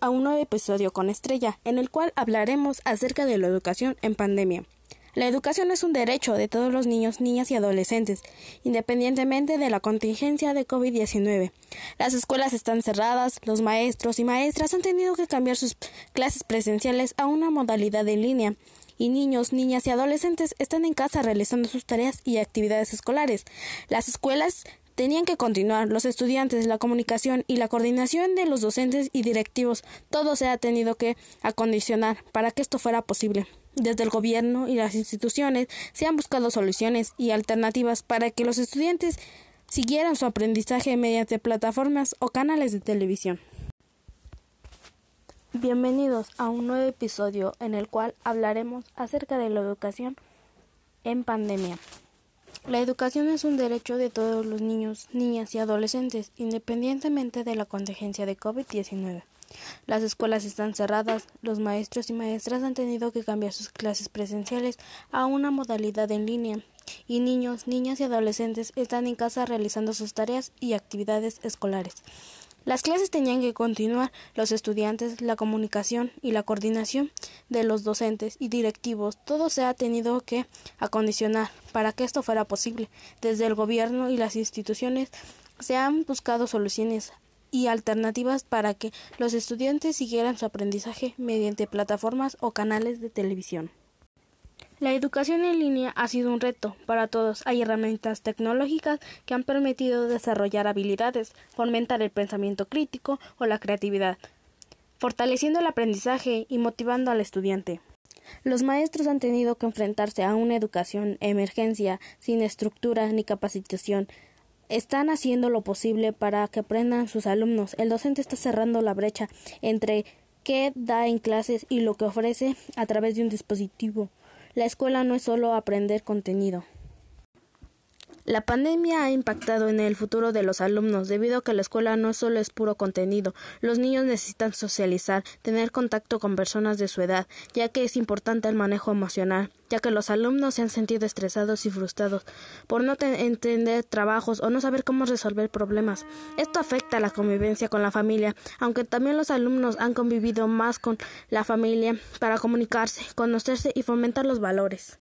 A un nuevo episodio con Estrella, en el cual hablaremos acerca de la educación en pandemia. La educación es un derecho de todos los niños, niñas y adolescentes, independientemente de la contingencia de COVID-19. Las escuelas están cerradas, los maestros y maestras han tenido que cambiar sus clases presenciales a una modalidad en línea, y niños, niñas y adolescentes están en casa realizando sus tareas y actividades escolares. Las escuelas tenían que continuar. Los estudiantes, la comunicación y la coordinación de los docentes y directivos, todo se ha tenido que acondicionar para que esto fuera posible. Desde el gobierno y las instituciones se han buscado soluciones y alternativas para que los estudiantes siguieran su aprendizaje mediante plataformas o canales de televisión. Bienvenidos a un nuevo episodio en el cual hablaremos acerca de la educación en pandemia. La educación es un derecho de todos los niños, niñas y adolescentes, independientemente de la contingencia de COVID-19. Las escuelas están cerradas, los maestros y maestras han tenido que cambiar sus clases presenciales a una modalidad en línea, y niños, niñas y adolescentes están en casa realizando sus tareas y actividades escolares. Las clases tenían que continuar, los estudiantes, la comunicación y la coordinación de los docentes y directivos, todo se ha tenido que acondicionar para que esto fuera posible. Desde el gobierno y las instituciones se han buscado soluciones y alternativas para que los estudiantes siguieran su aprendizaje mediante plataformas o canales de televisión. La educación en línea ha sido un reto para todos. Hay herramientas tecnológicas que han permitido desarrollar habilidades, fomentar el pensamiento crítico o la creatividad, fortaleciendo el aprendizaje y motivando al estudiante. Los maestros han tenido que enfrentarse a una educación emergencia sin estructura ni capacitación. Están haciendo lo posible para que aprendan sus alumnos. El docente está cerrando la brecha entre qué da en clases y lo que ofrece a través de un dispositivo. La escuela no es solo aprender contenido. La pandemia ha impactado en el futuro de los alumnos debido a que la escuela no solo es puro contenido. Los niños necesitan socializar, tener contacto con personas de su edad, ya que es importante el manejo emocional, ya que los alumnos se han sentido estresados y frustrados por no entender trabajos o no saber cómo resolver problemas. Esto afecta la convivencia con la familia, aunque también los alumnos han convivido más con la familia para comunicarse, conocerse y fomentar los valores.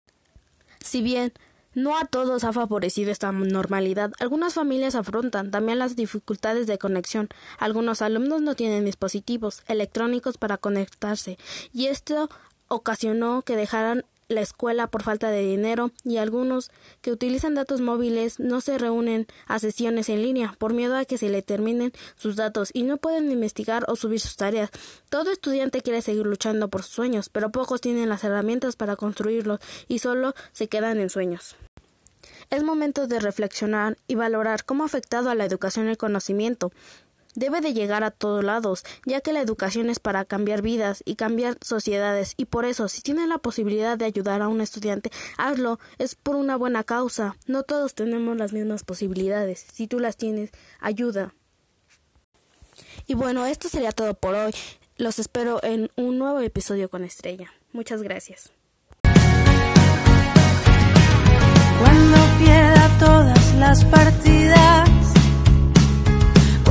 Si bien no a todos ha favorecido esta normalidad. Algunas familias afrontan también las dificultades de conexión. Algunos alumnos no tienen dispositivos electrónicos para conectarse y esto ocasionó que dejaran la escuela por falta de dinero y algunos que utilizan datos móviles no se reúnen a sesiones en línea por miedo a que se le terminen sus datos y no pueden investigar o subir sus tareas. Todo estudiante quiere seguir luchando por sus sueños, pero pocos tienen las herramientas para construirlos y solo se quedan en sueños. Es momento de reflexionar y valorar cómo ha afectado a la educación el conocimiento, debe de llegar a todos lados, ya que la educación es para cambiar vidas y cambiar sociedades, y por eso, si tienes la posibilidad de ayudar a un estudiante, hazlo, es por una buena causa. No todos tenemos las mismas posibilidades. Si tú las tienes, ayuda. Y bueno, esto sería todo por hoy. Los espero en un nuevo episodio con Estrella. Muchas gracias. Cuando pierda todas las partidas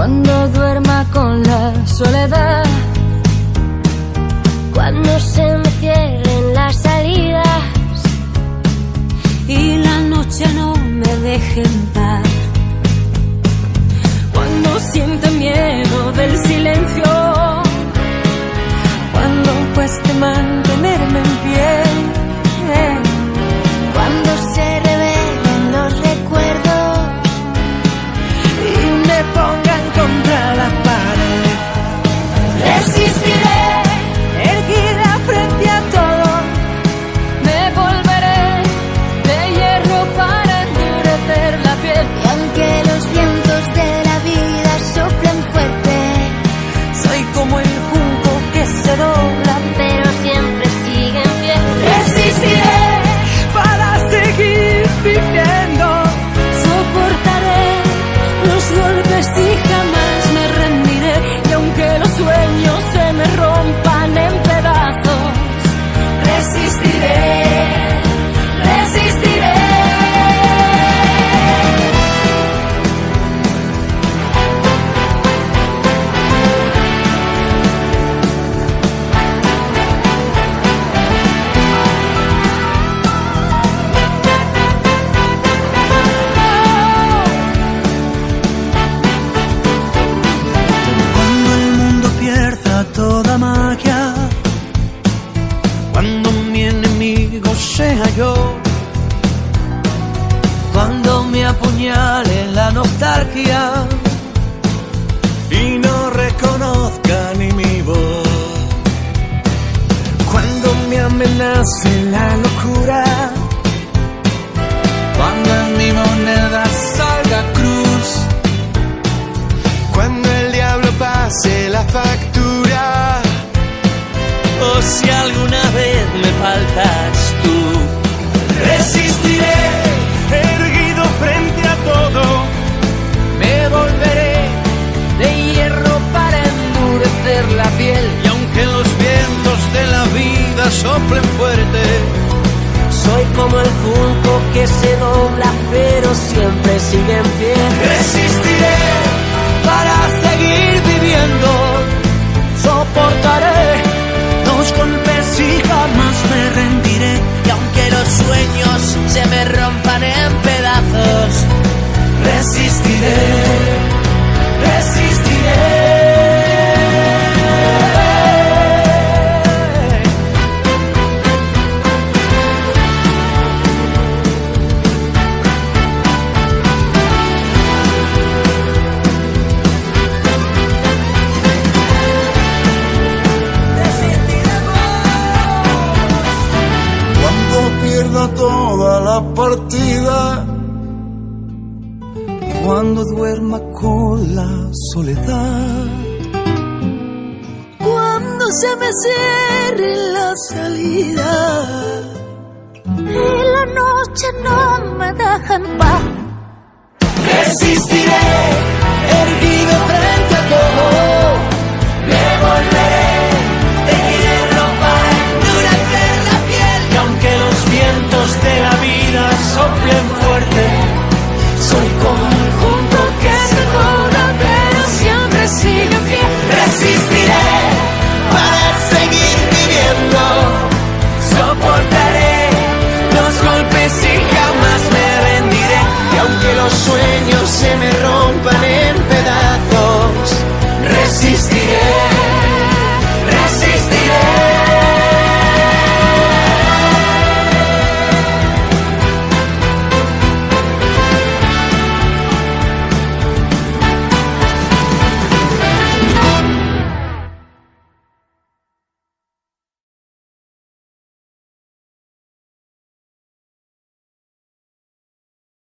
cuando duerma con la soledad, cuando se me cierren las salidas. Y la noche no me deje en paz, amenace la locura. Cuando en mi moneda salga cruz. Cuando el diablo pase la factura. O si alguna vez me faltas tú. Resistiré, erguido frente a todo. Me volveré de hierro para endurecer la piel. Y aunque los de la vida soplen fuerte, Soy como el junco que se dobla pero siempre sigue en pie. resistiré. Para seguir viviendo, soportaré los golpes y jamás me rendiré. Y aunque los sueños se me rompan en pedazos, resistiré, resistiré. La partida, Cuando duerma con la soledad. Cuando se me cierre la salida y la noche no me deja en paz. resistiré,